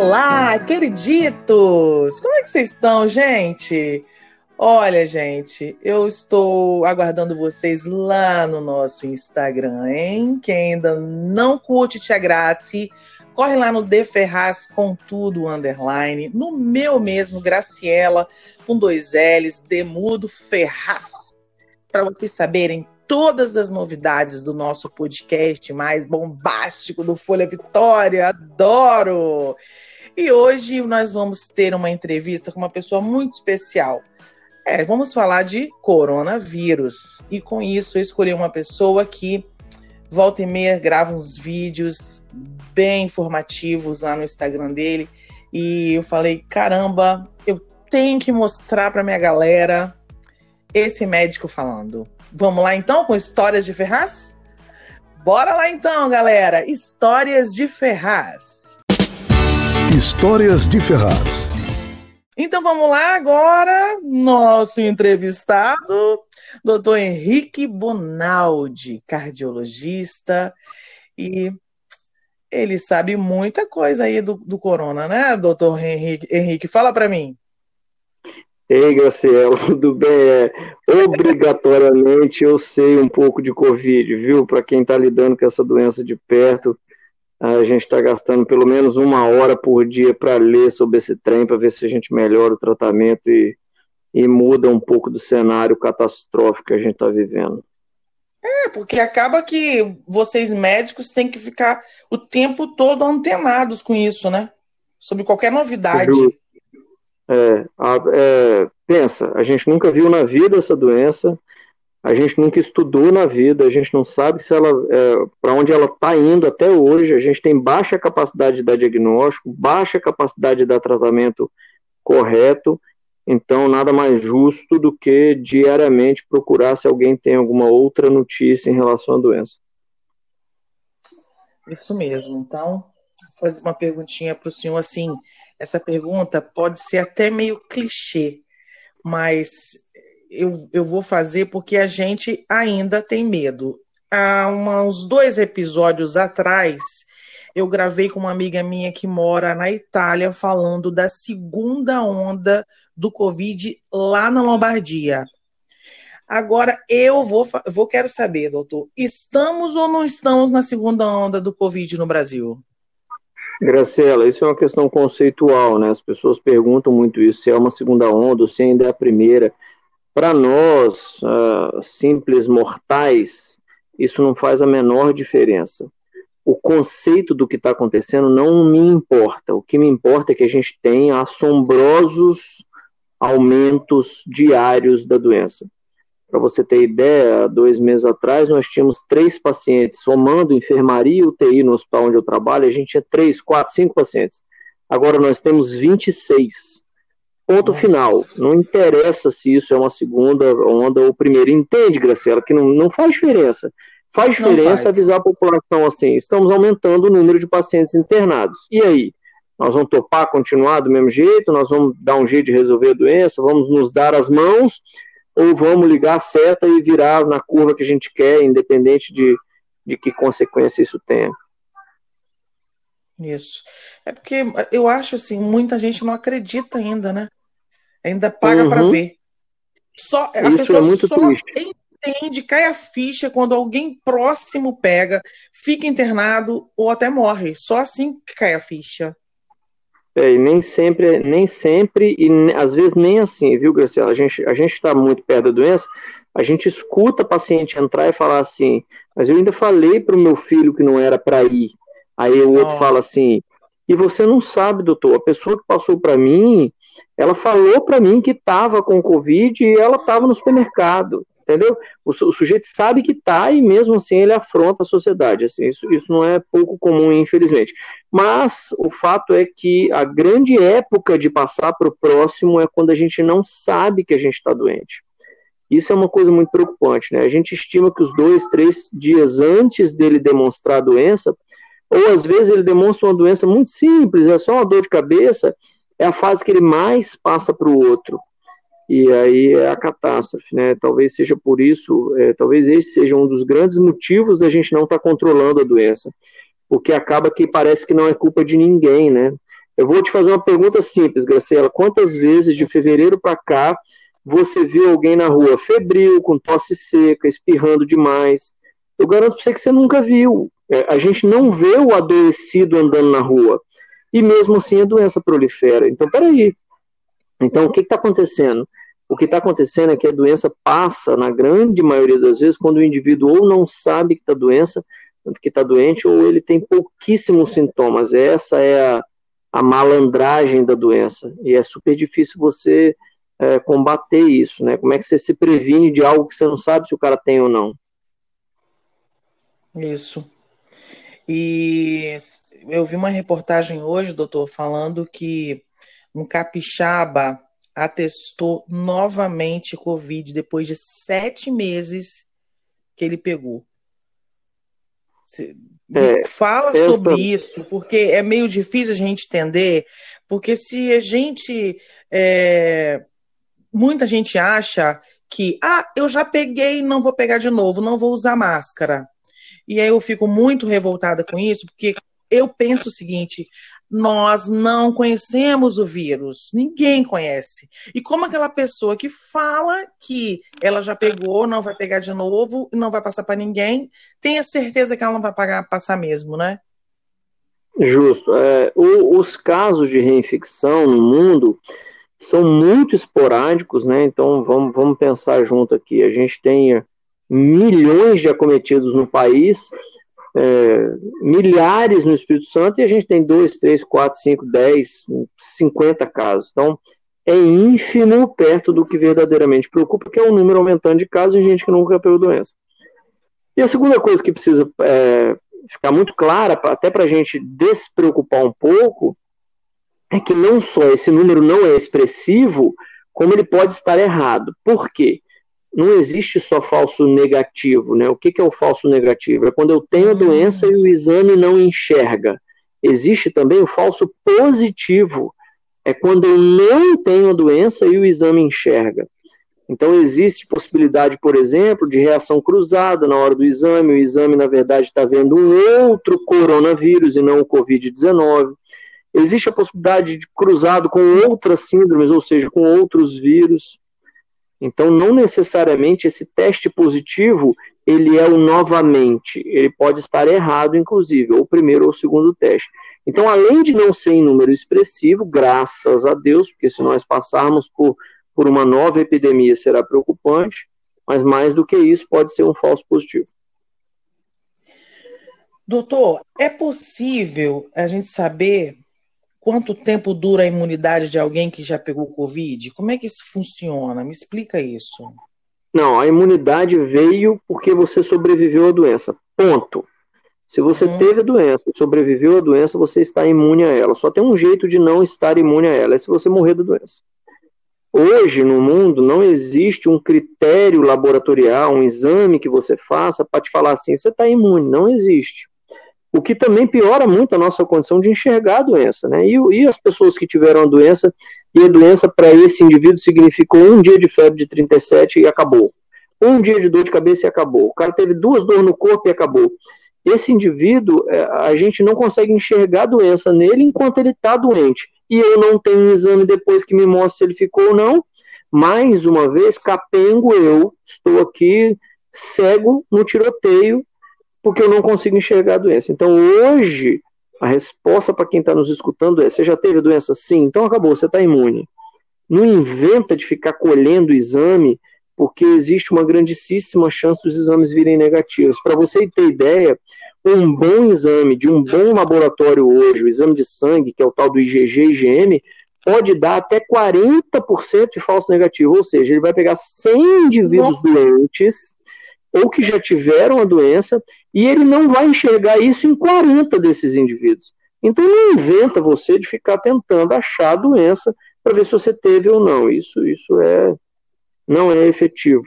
Olá, queriditos! Como é que vocês estão, gente? Olha, gente, eu estou aguardando vocês lá no nosso Instagram, hein? Quem ainda não curte Tia Grace, corre lá no De Ferraz com tudo underline, no meu mesmo Graciela com dois L's, Demudo Ferraz, para vocês saberem todas as novidades do nosso podcast mais bombástico do Folha Vitória. Adoro! E hoje nós vamos ter uma entrevista com uma pessoa muito especial. É, vamos falar de coronavírus. E com isso eu escolhi uma pessoa que volta e meia grava uns vídeos bem informativos lá no Instagram dele. E eu falei: caramba, eu tenho que mostrar para minha galera esse médico falando. Vamos lá então com histórias de Ferraz? Bora lá então, galera! Histórias de Ferraz. Histórias de Ferraz. Então vamos lá agora, nosso entrevistado, doutor Henrique Bonaldi, cardiologista, e ele sabe muita coisa aí do, do corona, né, doutor Henrique? Henrique, fala para mim. Ei, Graciela, tudo bem? É, obrigatoriamente eu sei um pouco de Covid, viu? Para quem está lidando com essa doença de perto, a gente está gastando pelo menos uma hora por dia para ler sobre esse trem, para ver se a gente melhora o tratamento e, e muda um pouco do cenário catastrófico que a gente está vivendo. É, porque acaba que vocês médicos têm que ficar o tempo todo antenados com isso, né? Sobre qualquer novidade. É, é, pensa, a gente nunca viu na vida essa doença, a gente nunca estudou na vida, a gente não sabe se ela é, para onde ela está indo até hoje, a gente tem baixa capacidade de dar diagnóstico, baixa capacidade de dar tratamento correto, então nada mais justo do que diariamente procurar se alguém tem alguma outra notícia em relação à doença. Isso mesmo. Então, vou fazer uma perguntinha para o senhor assim essa pergunta pode ser até meio clichê, mas eu, eu vou fazer porque a gente ainda tem medo. Há uns dois episódios atrás, eu gravei com uma amiga minha que mora na Itália falando da segunda onda do Covid lá na Lombardia. Agora eu vou, vou quero saber, doutor, estamos ou não estamos na segunda onda do Covid no Brasil? Graciela, isso é uma questão conceitual, né? As pessoas perguntam muito isso, se é uma segunda onda se ainda é a primeira. Para nós, uh, simples mortais, isso não faz a menor diferença. O conceito do que está acontecendo não me importa. O que me importa é que a gente tem assombrosos aumentos diários da doença. Para você ter ideia, dois meses atrás nós tínhamos três pacientes, somando enfermaria e UTI no hospital onde eu trabalho, a gente tinha três, quatro, cinco pacientes. Agora nós temos 26. Ponto Nossa. final. Não interessa se isso é uma segunda onda ou primeira. Entende, Graciela, que não, não faz diferença. Faz diferença faz. avisar a população assim: estamos aumentando o número de pacientes internados. E aí? Nós vamos topar, continuar do mesmo jeito? Nós vamos dar um jeito de resolver a doença? Vamos nos dar as mãos? Ou vamos ligar a seta e virar na curva que a gente quer, independente de, de que consequência isso tenha. Isso. É porque eu acho assim, muita gente não acredita ainda, né? Ainda paga uhum. para ver. Só, a isso pessoa é muito só triste. entende, cai a ficha quando alguém próximo pega, fica internado ou até morre. Só assim que cai a ficha. É, e nem sempre, nem sempre, e às vezes nem assim, viu, Graciela? A gente a está muito perto da doença, a gente escuta a paciente entrar e falar assim, mas eu ainda falei para o meu filho que não era para ir. Aí o outro oh. fala assim, e você não sabe, doutor, a pessoa que passou para mim, ela falou para mim que estava com Covid e ela estava no supermercado. Entendeu? O, o sujeito sabe que está e mesmo assim ele afronta a sociedade. Assim, isso, isso não é pouco comum, infelizmente. Mas o fato é que a grande época de passar para o próximo é quando a gente não sabe que a gente está doente. Isso é uma coisa muito preocupante, né? A gente estima que os dois, três dias antes dele demonstrar a doença, ou às vezes ele demonstra uma doença muito simples, é só uma dor de cabeça, é a fase que ele mais passa para o outro. E aí é a catástrofe, né? Talvez seja por isso, é, talvez esse seja um dos grandes motivos da gente não estar tá controlando a doença, porque acaba que parece que não é culpa de ninguém, né? Eu vou te fazer uma pergunta simples, Graciela. Quantas vezes de fevereiro para cá você viu alguém na rua febril, com tosse seca, espirrando demais. Eu garanto para você que você nunca viu. É, a gente não vê o adoecido andando na rua. E mesmo assim a doença prolifera. Então, peraí. Então, o que está acontecendo? O que está acontecendo é que a doença passa, na grande maioria das vezes, quando o indivíduo ou não sabe que está doença, que está doente, ou ele tem pouquíssimos sintomas. Essa é a, a malandragem da doença. E é super difícil você é, combater isso, né? Como é que você se previne de algo que você não sabe se o cara tem ou não? Isso. E eu vi uma reportagem hoje, doutor, falando que um capixaba atestou novamente Covid depois de sete meses que ele pegou. É, Fala essa... sobre isso, porque é meio difícil a gente entender, porque se a gente é, muita gente acha que, ah, eu já peguei, não vou pegar de novo, não vou usar máscara. E aí eu fico muito revoltada com isso, porque eu penso o seguinte: nós não conhecemos o vírus, ninguém conhece. E como aquela pessoa que fala que ela já pegou, não vai pegar de novo, não vai passar para ninguém, tenha certeza que ela não vai pagar, passar mesmo, né? Justo. É, o, os casos de reinfecção no mundo são muito esporádicos, né? Então vamos, vamos pensar junto aqui. A gente tem milhões de acometidos no país, é, milhares no Espírito Santo, e a gente tem 2, 3, 4, 5, 10, 50 casos. Então é ínfimo perto do que verdadeiramente preocupa, que é o número aumentando de casos e gente que nunca pegou doença. E a segunda coisa que precisa é, ficar muito clara, até para a gente despreocupar um pouco, é que não só esse número não é expressivo, como ele pode estar errado. Por quê? Não existe só falso negativo, né? O que, que é o falso negativo? É quando eu tenho a doença e o exame não enxerga. Existe também o falso positivo. É quando eu não tenho a doença e o exame enxerga. Então, existe possibilidade, por exemplo, de reação cruzada na hora do exame. O exame, na verdade, está vendo um outro coronavírus e não o Covid-19 existe a possibilidade de cruzado com outras síndromes, ou seja, com outros vírus. Então, não necessariamente esse teste positivo ele é o novamente, ele pode estar errado, inclusive, ou o primeiro ou o segundo teste. Então, além de não ser em número expressivo, graças a Deus, porque se nós passarmos por, por uma nova epidemia será preocupante, mas mais do que isso, pode ser um falso positivo. Doutor, é possível a gente saber Quanto tempo dura a imunidade de alguém que já pegou Covid? Como é que isso funciona? Me explica isso. Não, a imunidade veio porque você sobreviveu à doença. Ponto. Se você uhum. teve a doença, sobreviveu à doença, você está imune a ela. Só tem um jeito de não estar imune a ela, é se você morrer da doença. Hoje, no mundo, não existe um critério laboratorial, um exame que você faça para te falar assim, você está imune. Não existe o que também piora muito a nossa condição de enxergar a doença, né? E, e as pessoas que tiveram a doença, e a doença para esse indivíduo significou um dia de febre de 37 e acabou. Um dia de dor de cabeça e acabou. O cara teve duas dores no corpo e acabou. Esse indivíduo, é, a gente não consegue enxergar a doença nele enquanto ele está doente. E eu não tenho um exame depois que me mostre se ele ficou ou não. Mais uma vez, capengo eu, estou aqui cego no tiroteio porque eu não consigo enxergar a doença. Então, hoje, a resposta para quem está nos escutando é: você já teve a doença? Sim, então acabou, você está imune. Não inventa de ficar colhendo o exame, porque existe uma grandíssima chance dos exames virem negativos. Para você ter ideia, um bom exame de um bom laboratório hoje, o exame de sangue, que é o tal do IgG e IgM, pode dar até 40% de falso negativo, ou seja, ele vai pegar 100 indivíduos doentes ou que já tiveram a doença e ele não vai enxergar isso em 40 desses indivíduos. Então não inventa você de ficar tentando achar a doença para ver se você teve ou não. Isso, isso é não é efetivo.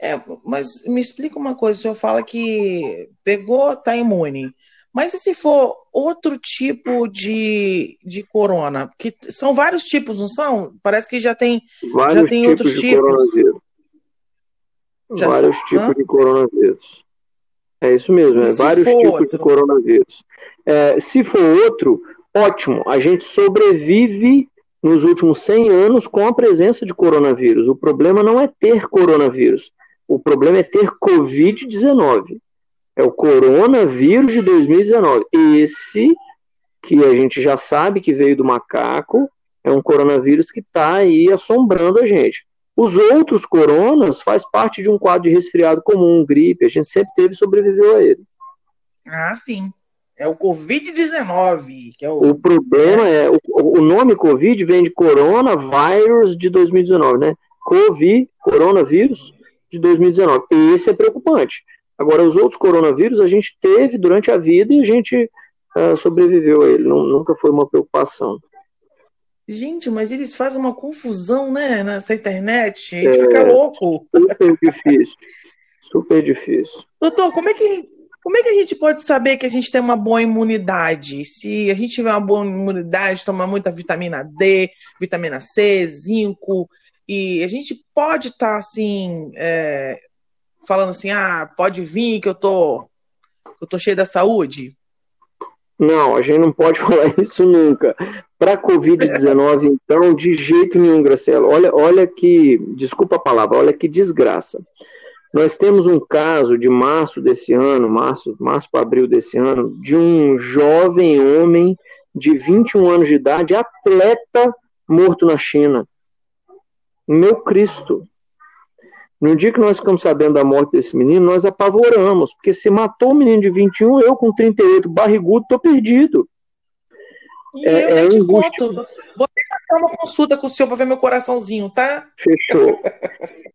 É, mas me explica uma coisa, o senhor fala que pegou, está imune. Mas e se for outro tipo de, de corona? Porque são vários tipos, não são? Parece que já tem, vários já tem tipos outros tipos. Já vários tipos de coronavírus. É isso mesmo, é vários tipos outro? de coronavírus. É, se for outro, ótimo, a gente sobrevive nos últimos 100 anos com a presença de coronavírus. O problema não é ter coronavírus, o problema é ter Covid-19. É o coronavírus de 2019. Esse, que a gente já sabe que veio do macaco, é um coronavírus que está aí assombrando a gente. Os outros coronas faz parte de um quadro de resfriado comum, gripe, a gente sempre teve e sobreviveu a ele. Ah, sim. É o Covid-19. É o... o problema é, o, o nome Covid vem de coronavírus de 2019, né? Covid, coronavírus de 2019. E esse é preocupante. Agora, os outros coronavírus a gente teve durante a vida e a gente uh, sobreviveu a ele. Não, nunca foi uma preocupação. Gente, mas eles fazem uma confusão, né, nessa internet. A gente é, fica louco. Super difícil. Super difícil. Doutor, como é que como é que a gente pode saber que a gente tem uma boa imunidade? Se a gente tiver uma boa imunidade, tomar muita vitamina D, vitamina C, zinco, e a gente pode estar tá, assim, é, falando assim, ah, pode vir que eu tô, eu tô cheio da saúde? Não, a gente não pode falar isso nunca. Para Covid-19, então, de jeito nenhum, Graciela. Olha, olha que, desculpa a palavra, olha que desgraça. Nós temos um caso de março desse ano, março, março para abril desse ano, de um jovem homem de 21 anos de idade, atleta, morto na China. Meu Cristo. No dia que nós ficamos sabendo da morte desse menino, nós apavoramos, porque se matou um menino de 21, eu com 38, barrigudo, tô perdido. E é, eu é te conto. Vou ter uma consulta com o senhor para ver meu coraçãozinho, tá? Fechou.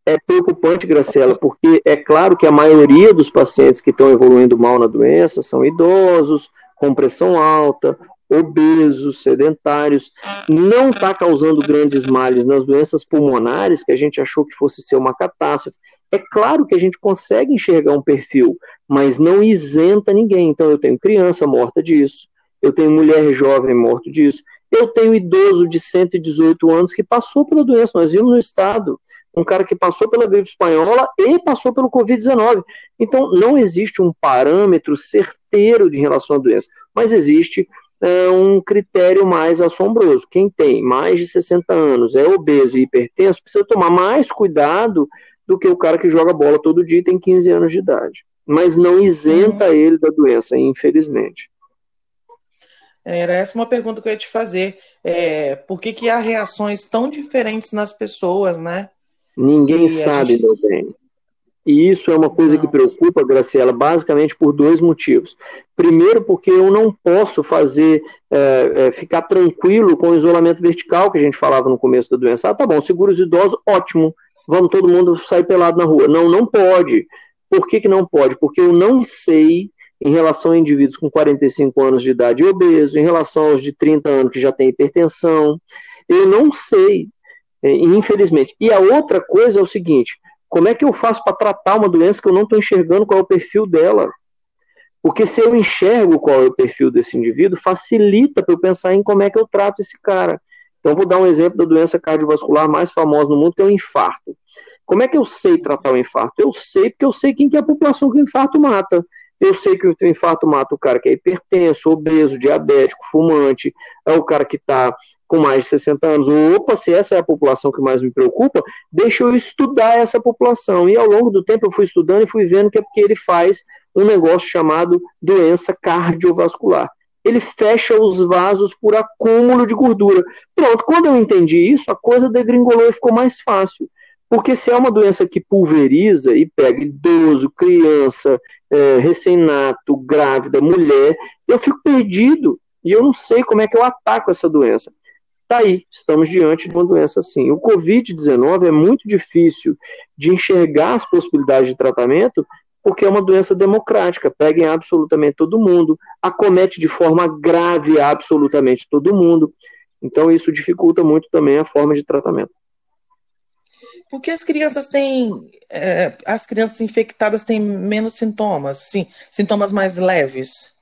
é preocupante, Graciela, porque é claro que a maioria dos pacientes que estão evoluindo mal na doença são idosos, com pressão alta, obesos, sedentários, não está causando grandes males nas doenças pulmonares, que a gente achou que fosse ser uma catástrofe. É claro que a gente consegue enxergar um perfil, mas não isenta ninguém. Então, eu tenho criança morta disso, eu tenho mulher jovem morta disso, eu tenho idoso de 118 anos que passou pela doença. Nós vimos no estado um cara que passou pela gripe espanhola e passou pelo Covid-19. Então, não existe um parâmetro certeiro em relação à doença, mas existe é, um critério mais assombroso. Quem tem mais de 60 anos, é obeso e hipertenso, precisa tomar mais cuidado do que o cara que joga bola todo dia e tem 15 anos de idade. Mas não isenta uhum. ele da doença, infelizmente. Era essa uma pergunta que eu ia te fazer. É, por que, que há reações tão diferentes nas pessoas, né? Ninguém e sabe, gente... meu bem. E isso é uma coisa não. que preocupa, Graciela, basicamente por dois motivos. Primeiro, porque eu não posso fazer, é, é, ficar tranquilo com o isolamento vertical que a gente falava no começo da doença. Ah, tá bom, segura os idosos, ótimo, vamos todo mundo sair pelado na rua. Não, não pode. Por que, que não pode? Porque eu não sei, em relação a indivíduos com 45 anos de idade obeso, em relação aos de 30 anos que já têm hipertensão, eu não sei é, infelizmente. E a outra coisa é o seguinte: como é que eu faço para tratar uma doença que eu não estou enxergando qual é o perfil dela? Porque se eu enxergo qual é o perfil desse indivíduo, facilita para eu pensar em como é que eu trato esse cara. Então, vou dar um exemplo da doença cardiovascular mais famosa no mundo, que é o infarto. Como é que eu sei tratar o infarto? Eu sei porque eu sei quem que é a população que o infarto mata. Eu sei que o infarto mata o cara que é hipertenso, obeso, diabético, fumante, é o cara que está com mais de 60 anos. Opa, se essa é a população que mais me preocupa, deixa eu estudar essa população. E ao longo do tempo eu fui estudando e fui vendo que é porque ele faz um negócio chamado doença cardiovascular. Ele fecha os vasos por acúmulo de gordura. Pronto, quando eu entendi isso, a coisa degringolou e ficou mais fácil. Porque se é uma doença que pulveriza e pega idoso, criança, é, recém-nato, grávida, mulher, eu fico perdido. E eu não sei como é que eu ataco essa doença. Tá aí, estamos diante de uma doença assim. O Covid-19 é muito difícil de enxergar as possibilidades de tratamento, porque é uma doença democrática, pega em absolutamente todo mundo, acomete de forma grave absolutamente todo mundo. Então, isso dificulta muito também a forma de tratamento. Porque as crianças têm. É, as crianças infectadas têm menos sintomas, sim, sintomas mais leves.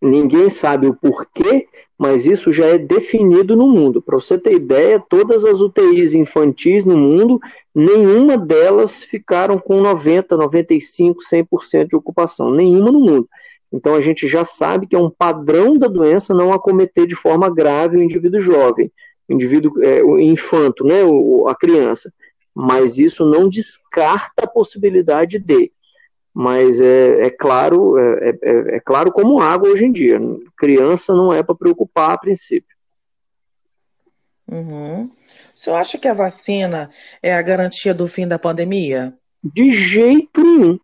Ninguém sabe o porquê, mas isso já é definido no mundo. Para você ter ideia, todas as UTIs infantis no mundo, nenhuma delas ficaram com 90, 95, 100% de ocupação, nenhuma no mundo. Então a gente já sabe que é um padrão da doença não acometer de forma grave o indivíduo jovem, o indivíduo é, o infanto, né, o, a criança. Mas isso não descarta a possibilidade de. Mas é, é claro, é, é, é, claro como água hoje em dia. Criança não é para preocupar a princípio. Uhum. Você acha que a vacina é a garantia do fim da pandemia? De jeito nenhum.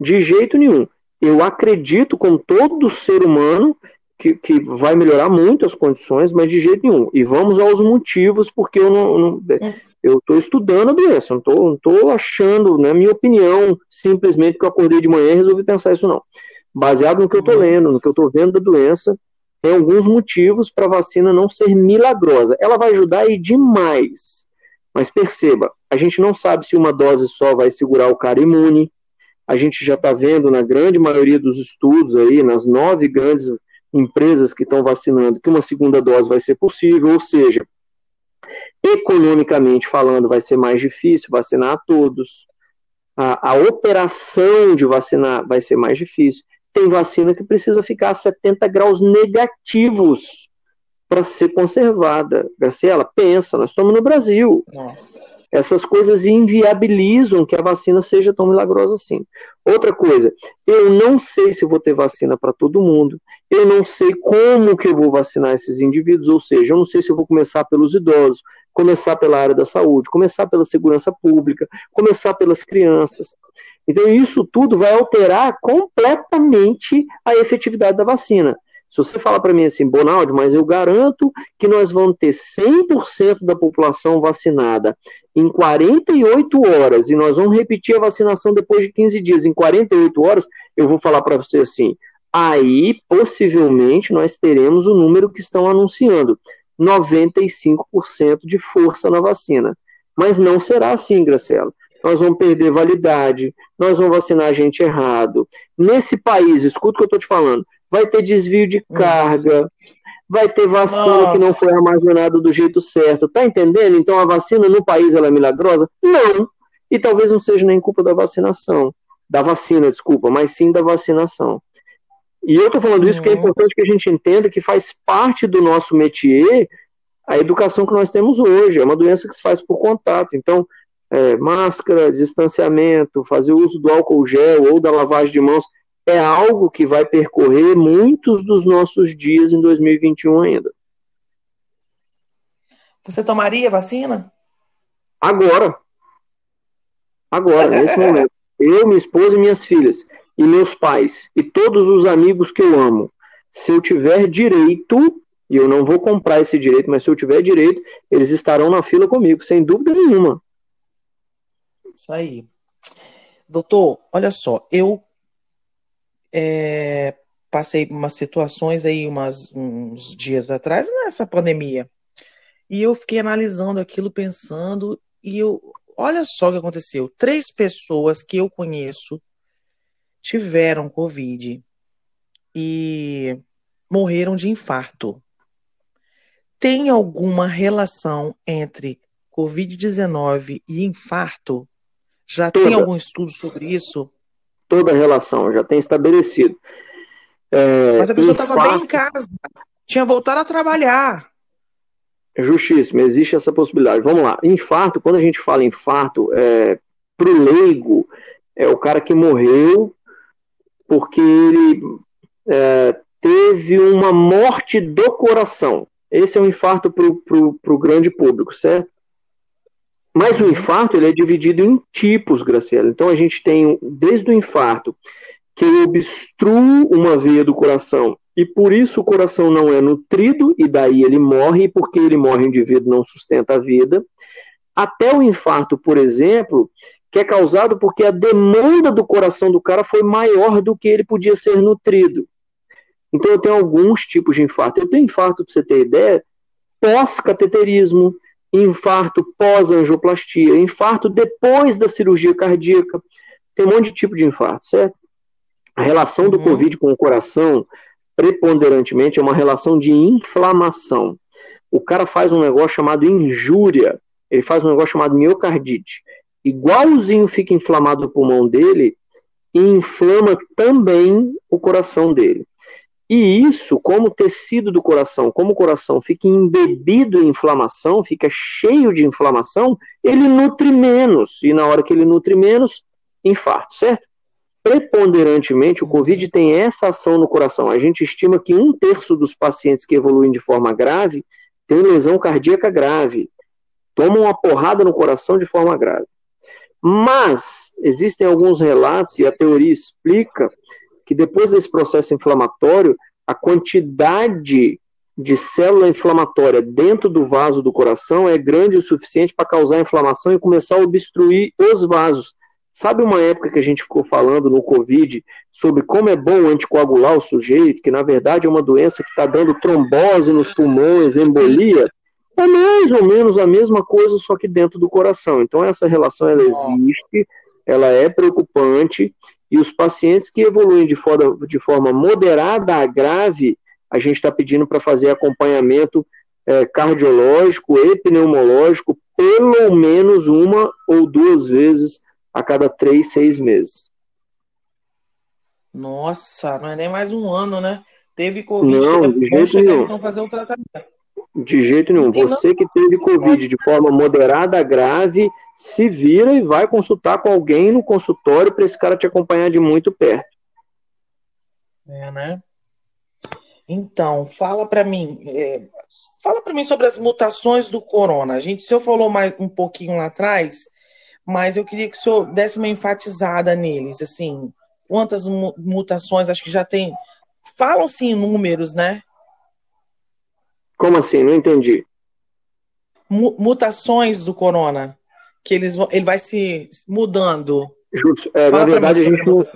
De jeito nenhum eu acredito com todo ser humano que, que vai melhorar muito as condições, mas de jeito nenhum. E vamos aos motivos, porque eu não, não é. eu estou estudando a doença, não estou achando, na né, minha opinião, simplesmente que eu acordei de manhã e resolvi pensar isso não. Baseado no que eu estou uhum. lendo, no que eu estou vendo da doença, tem alguns motivos para a vacina não ser milagrosa. Ela vai ajudar e demais. Mas perceba, a gente não sabe se uma dose só vai segurar o cara imune, a gente já está vendo na grande maioria dos estudos aí, nas nove grandes empresas que estão vacinando, que uma segunda dose vai ser possível, ou seja, economicamente falando, vai ser mais difícil vacinar a todos. A, a operação de vacinar vai ser mais difícil. Tem vacina que precisa ficar a 70 graus negativos para ser conservada. Graciela, pensa, nós estamos no Brasil. Essas coisas inviabilizam que a vacina seja tão milagrosa assim. Outra coisa, eu não sei se vou ter vacina para todo mundo, eu não sei como que eu vou vacinar esses indivíduos, ou seja, eu não sei se eu vou começar pelos idosos, começar pela área da saúde, começar pela segurança pública, começar pelas crianças. Então, isso tudo vai alterar completamente a efetividade da vacina. Se você falar para mim assim, Bonaldi, mas eu garanto que nós vamos ter 100% da população vacinada em 48 horas e nós vamos repetir a vacinação depois de 15 dias em 48 horas, eu vou falar para você assim, aí possivelmente nós teremos o número que estão anunciando, 95% de força na vacina. Mas não será assim, Graciela. Nós vamos perder validade, nós vamos vacinar a gente errado. Nesse país, escuta o que eu estou te falando, vai ter desvio de hum. carga, vai ter vacina Nossa. que não foi armazenada do jeito certo. Tá entendendo? Então a vacina no país ela é milagrosa? Não. E talvez não seja nem culpa da vacinação, da vacina, desculpa, mas sim da vacinação. E eu estou falando isso porque é uhum. importante que a gente entenda que faz parte do nosso métier a educação que nós temos hoje. É uma doença que se faz por contato. Então, é, máscara, distanciamento, fazer uso do álcool gel ou da lavagem de mãos é algo que vai percorrer muitos dos nossos dias em 2021 ainda. Você tomaria vacina? Agora. Agora, nesse momento. Eu, minha esposa e minhas filhas, e meus pais, e todos os amigos que eu amo. Se eu tiver direito, e eu não vou comprar esse direito, mas se eu tiver direito, eles estarão na fila comigo, sem dúvida nenhuma. Isso aí. Doutor, olha só, eu é, passei umas situações aí umas, uns dias atrás nessa pandemia. E eu fiquei analisando aquilo, pensando, e eu, olha só o que aconteceu. Três pessoas que eu conheço tiveram Covid e morreram de infarto. Tem alguma relação entre Covid-19 e infarto? Já Toda. tem algum estudo sobre isso? Toda a relação, já tem estabelecido. É, Mas a pessoa estava bem em casa, tinha voltado a trabalhar. Justíssimo, existe essa possibilidade. Vamos lá. Infarto, quando a gente fala infarto, é, para o leigo, é o cara que morreu porque ele é, teve uma morte do coração. Esse é um infarto para o grande público, certo? Mas o infarto ele é dividido em tipos, Graciela. Então a gente tem desde o infarto, que obstrui uma veia do coração e por isso o coração não é nutrido, e daí ele morre, e porque ele morre, o indivíduo não sustenta a vida. Até o infarto, por exemplo, que é causado porque a demanda do coração do cara foi maior do que ele podia ser nutrido. Então eu tenho alguns tipos de infarto. Eu tenho infarto, para você ter ideia, pós-cateterismo, infarto pós-angioplastia, infarto depois da cirurgia cardíaca. Tem um monte de tipo de infarto, certo? A relação do uhum. Covid com o coração, preponderantemente, é uma relação de inflamação. O cara faz um negócio chamado injúria, ele faz um negócio chamado miocardite. Igualzinho fica inflamado o pulmão dele, e inflama também o coração dele. E isso, como tecido do coração, como o coração fica embebido em inflamação, fica cheio de inflamação, ele nutre menos. E na hora que ele nutre menos, infarto, certo? Preponderantemente, o Covid tem essa ação no coração. A gente estima que um terço dos pacientes que evoluem de forma grave tem lesão cardíaca grave, tomam uma porrada no coração de forma grave. Mas existem alguns relatos, e a teoria explica, que depois desse processo inflamatório, a quantidade de célula inflamatória dentro do vaso do coração é grande o suficiente para causar inflamação e começar a obstruir os vasos. Sabe uma época que a gente ficou falando no Covid sobre como é bom anticoagular o sujeito, que na verdade é uma doença que está dando trombose nos pulmões, embolia? É mais ou menos a mesma coisa, só que dentro do coração. Então essa relação ela existe, ela é preocupante e os pacientes que evoluem de forma, de forma moderada a grave, a gente está pedindo para fazer acompanhamento é, cardiológico e pneumológico pelo menos uma ou duas vezes a cada três, seis meses. Nossa, não é nem mais um ano, né? Teve Covid, não, de jeito nenhum. fazer o tratamento. De jeito nenhum. Você que teve Covid de forma moderada, grave, se vira e vai consultar com alguém no consultório para esse cara te acompanhar de muito perto. É, né? Então, fala para mim, é, fala para mim sobre as mutações do corona. A gente, o senhor falou mais um pouquinho lá atrás, mas eu queria que o senhor desse uma enfatizada neles, assim, quantas mutações, acho que já tem, falam-se em números, né? Como assim? Não entendi. Mutações do corona. Que eles, ele vai se mudando. Justo. É, na verdade, a gente, não,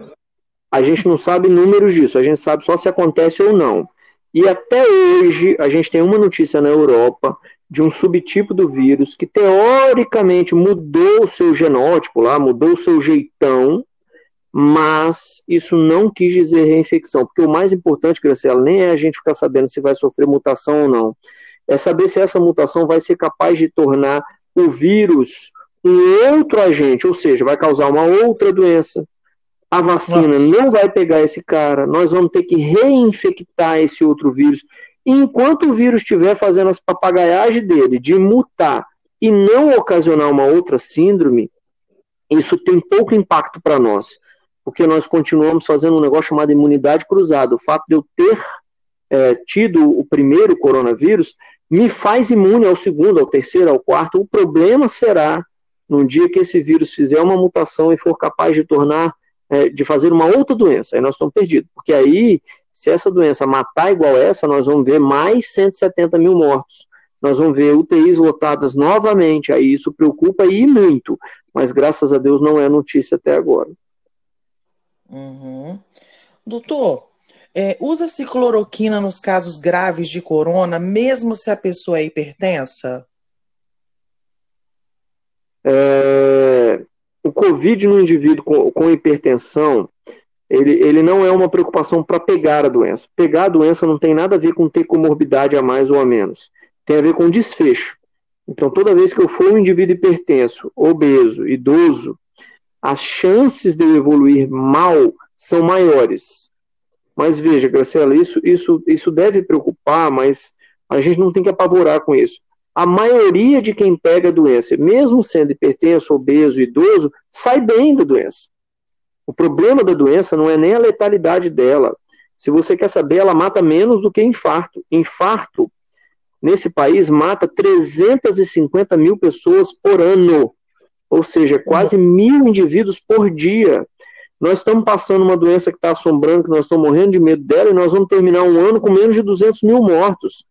a gente não sabe números disso. A gente sabe só se acontece ou não. E até hoje, a gente tem uma notícia na Europa de um subtipo do vírus que teoricamente mudou o seu genótipo lá, mudou o seu jeitão, mas isso não quis dizer reinfecção, porque o mais importante, Graciela, nem é a gente ficar sabendo se vai sofrer mutação ou não, é saber se essa mutação vai ser capaz de tornar o vírus um outro agente, ou seja, vai causar uma outra doença. A vacina Nossa. não vai pegar esse cara, nós vamos ter que reinfectar esse outro vírus. E enquanto o vírus estiver fazendo as papagaiagens dele de mutar e não ocasionar uma outra síndrome, isso tem pouco impacto para nós porque nós continuamos fazendo um negócio chamado imunidade cruzada. O fato de eu ter é, tido o primeiro coronavírus me faz imune ao segundo, ao terceiro, ao quarto. O problema será no dia que esse vírus fizer uma mutação e for capaz de tornar, é, de fazer uma outra doença. Aí nós estamos perdidos, porque aí, se essa doença matar igual essa, nós vamos ver mais 170 mil mortos. Nós vamos ver UTIs lotadas novamente. Aí isso preocupa e muito, mas graças a Deus não é notícia até agora. Uhum. Doutor, é, usa-se cloroquina nos casos graves de corona, mesmo se a pessoa é hipertensa? É, o Covid no indivíduo com, com hipertensão, ele, ele não é uma preocupação para pegar a doença. Pegar a doença não tem nada a ver com ter comorbidade a mais ou a menos. Tem a ver com desfecho. Então, toda vez que eu for um indivíduo hipertenso, obeso, idoso, as chances de eu evoluir mal são maiores. Mas veja, Graciela, isso, isso, isso deve preocupar, mas a gente não tem que apavorar com isso. A maioria de quem pega a doença, mesmo sendo hipertenso, obeso, idoso, sai bem da doença. O problema da doença não é nem a letalidade dela. Se você quer saber, ela mata menos do que infarto. Infarto, nesse país, mata 350 mil pessoas por ano ou seja, quase mil indivíduos por dia. Nós estamos passando uma doença que está assombrando, que nós estamos morrendo de medo dela, e nós vamos terminar um ano com menos de 200 mil mortos.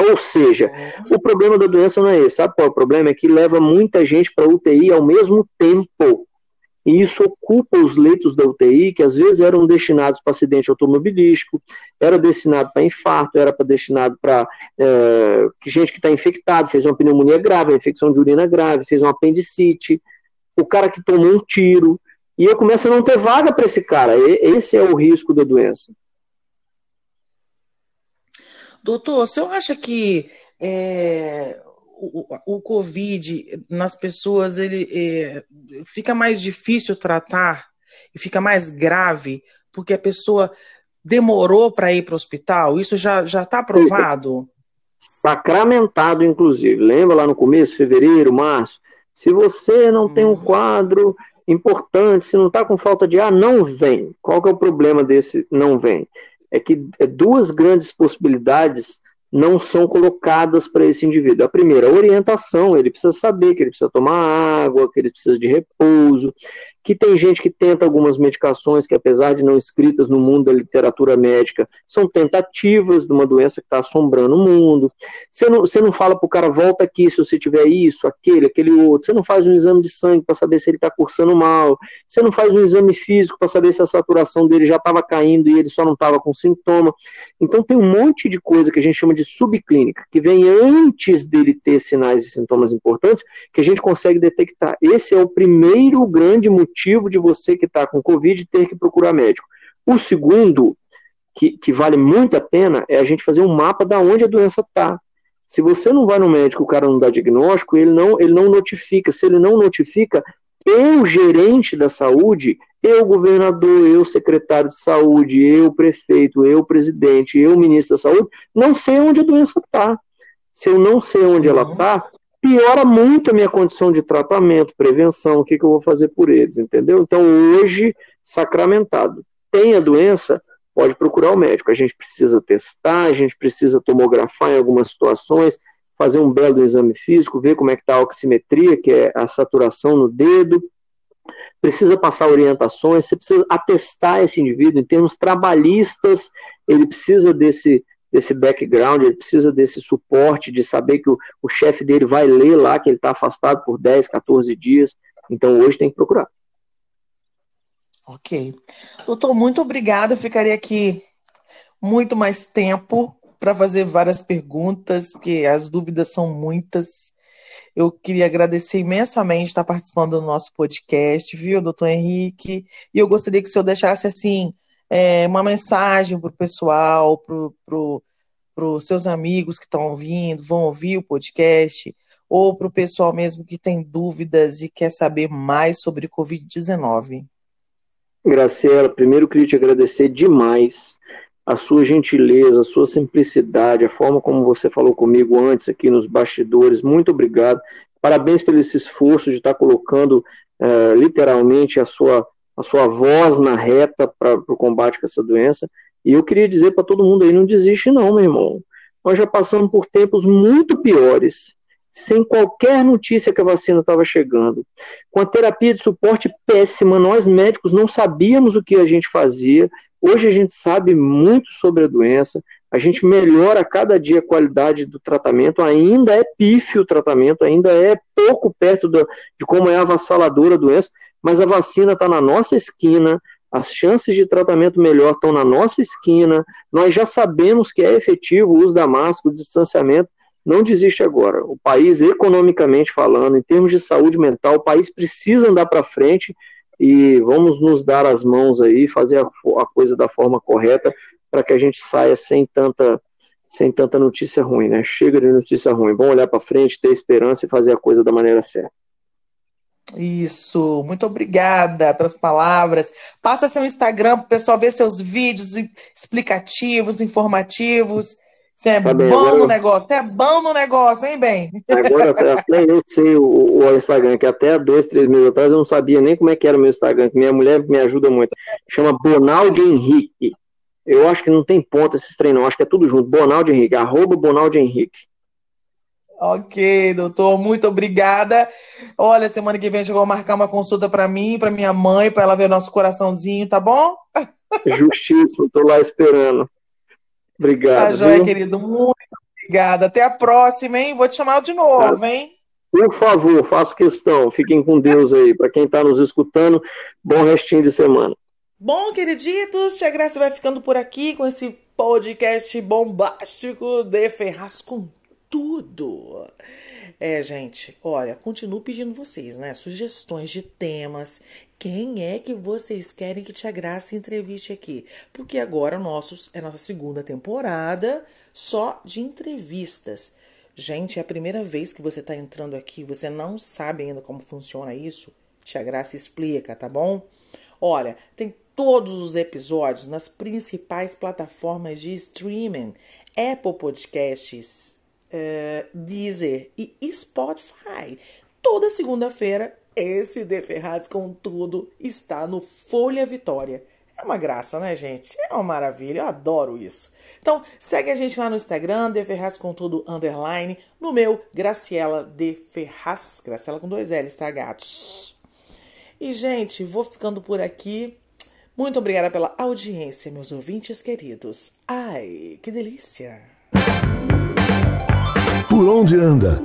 Ou seja, o problema da doença não é esse. Sabe qual é o problema? É que leva muita gente para UTI ao mesmo tempo. E isso ocupa os leitos da UTI, que às vezes eram destinados para acidente automobilístico, era destinado para infarto, era destinado para é, gente que está infectado, fez uma pneumonia grave, uma infecção de urina grave, fez um apendicite, o cara que tomou um tiro, e eu começo a não ter vaga para esse cara. Esse é o risco da doença. Doutor, o senhor acha que é, o, o, Covid nas pessoas ele é, fica mais difícil tratar e fica mais grave porque a pessoa demorou para ir para o hospital? Isso já está aprovado? Sacramentado, inclusive. Lembra lá no começo, fevereiro, março? Se você não hum. tem um uhum. quadro importante, se não está com falta de ar, não vem. Qual que é o problema desse não vem? é que é duas grandes possibilidades não são colocadas para esse indivíduo. A primeira, a orientação, ele precisa saber que ele precisa tomar água, que ele precisa de repouso, que tem gente que tenta algumas medicações que, apesar de não escritas no mundo da literatura médica, são tentativas de uma doença que está assombrando o mundo. Você não, você não fala para o cara, volta aqui se você tiver isso, aquele, aquele outro. Você não faz um exame de sangue para saber se ele está cursando mal. Você não faz um exame físico para saber se a saturação dele já estava caindo e ele só não estava com sintoma. Então tem um monte de coisa que a gente chama de subclínica, que vem antes dele ter sinais e sintomas importantes, que a gente consegue detectar. Esse é o primeiro grande motivo motivo de você que está com Covid ter que procurar médico. O segundo, que, que vale muito a pena, é a gente fazer um mapa da onde a doença está. Se você não vai no médico, o cara não dá diagnóstico, ele não, ele não notifica. Se ele não notifica, eu, gerente da saúde, eu, governador, eu, secretário de saúde, eu, prefeito, eu, presidente, eu, ministro da saúde, não sei onde a doença está. Se eu não sei onde ela está, piora muito a minha condição de tratamento, prevenção, o que, que eu vou fazer por eles, entendeu? Então, hoje, sacramentado, tem a doença, pode procurar o médico. A gente precisa testar, a gente precisa tomografar em algumas situações, fazer um belo exame físico, ver como é que está a oximetria, que é a saturação no dedo, precisa passar orientações, você precisa atestar esse indivíduo em termos trabalhistas, ele precisa desse desse background, ele precisa desse suporte, de saber que o, o chefe dele vai ler lá que ele está afastado por 10, 14 dias. Então hoje tem que procurar. Ok. Doutor, muito obrigado. Eu ficaria aqui muito mais tempo para fazer várias perguntas, porque as dúvidas são muitas. Eu queria agradecer imensamente estar participando do nosso podcast, viu, doutor Henrique? E eu gostaria que o senhor deixasse assim é, uma mensagem para o pessoal, para os seus amigos que estão ouvindo, vão ouvir o podcast, ou para o pessoal mesmo que tem dúvidas e quer saber mais sobre Covid-19? Graciela, primeiro queria te agradecer demais a sua gentileza, a sua simplicidade, a forma como você falou comigo antes aqui nos bastidores. Muito obrigado. Parabéns pelo esse esforço de estar colocando uh, literalmente a sua a sua voz na reta para o combate com essa doença. E eu queria dizer para todo mundo aí, não desiste não, meu irmão. Nós já passamos por tempos muito piores, sem qualquer notícia que a vacina estava chegando. Com a terapia de suporte péssima, nós médicos não sabíamos o que a gente fazia. Hoje a gente sabe muito sobre a doença, a gente melhora a cada dia a qualidade do tratamento, ainda é pífio o tratamento, ainda é pouco perto do, de como é avassaladora a doença, mas a vacina está na nossa esquina, as chances de tratamento melhor estão na nossa esquina, nós já sabemos que é efetivo o uso da máscara, o distanciamento, não desiste agora. O país, economicamente falando, em termos de saúde mental, o país precisa andar para frente e vamos nos dar as mãos aí, fazer a, a coisa da forma correta para que a gente saia sem tanta sem tanta notícia ruim, né? Chega de notícia ruim. Vamos olhar para frente, ter esperança e fazer a coisa da maneira certa. Isso, muito obrigada pelas palavras. Passa seu Instagram para o pessoal ver seus vídeos explicativos, informativos. Você é tá bom agora... no negócio, é bom no negócio, hein, bem? Agora até eu sei o, o, Instagram, que até dois, três meses atrás eu não sabia nem como é que era o meu Instagram, que minha mulher me ajuda muito. Chama Bonaldo Henrique. Eu acho que não tem ponta esses treinos, acho que é tudo junto. Bonaldo Henrique, arroba Bonaldo Henrique. Ok, doutor, muito obrigada. Olha, semana que vem eu vou marcar uma consulta para mim, para minha mãe, para ela ver nosso coraçãozinho, tá bom? Justíssimo, tô lá esperando. Obrigado. Tá joia, querido. Muito obrigada. Até a próxima, hein? Vou te chamar de novo, tá. hein? Por favor, faço questão. Fiquem com Deus aí. Para quem está nos escutando, bom restinho de semana. Bom, queriditos, Tia Graça vai ficando por aqui com esse podcast bombástico de Ferraz com tudo. É, gente, olha, continuo pedindo vocês, né? Sugestões de temas. Quem é que vocês querem que Tia Graça entreviste aqui? Porque agora nossos, é nossa segunda temporada só de entrevistas. Gente, é a primeira vez que você está entrando aqui, você não sabe ainda como funciona isso? Tia Graça explica, tá bom? Olha, tem todos os episódios nas principais plataformas de streaming: Apple Podcasts, uh, Deezer e Spotify. Toda segunda-feira, esse De Ferraz com tudo está no Folha Vitória. É uma graça, né, gente? É uma maravilha, eu adoro isso. Então, segue a gente lá no Instagram, De Ferraz com tudo, underline. No meu, Graciela De Ferraz. Graciela com dois L's, tá, gatos? E, gente, vou ficando por aqui. Muito obrigada pela audiência, meus ouvintes queridos. Ai, que delícia! Por onde anda?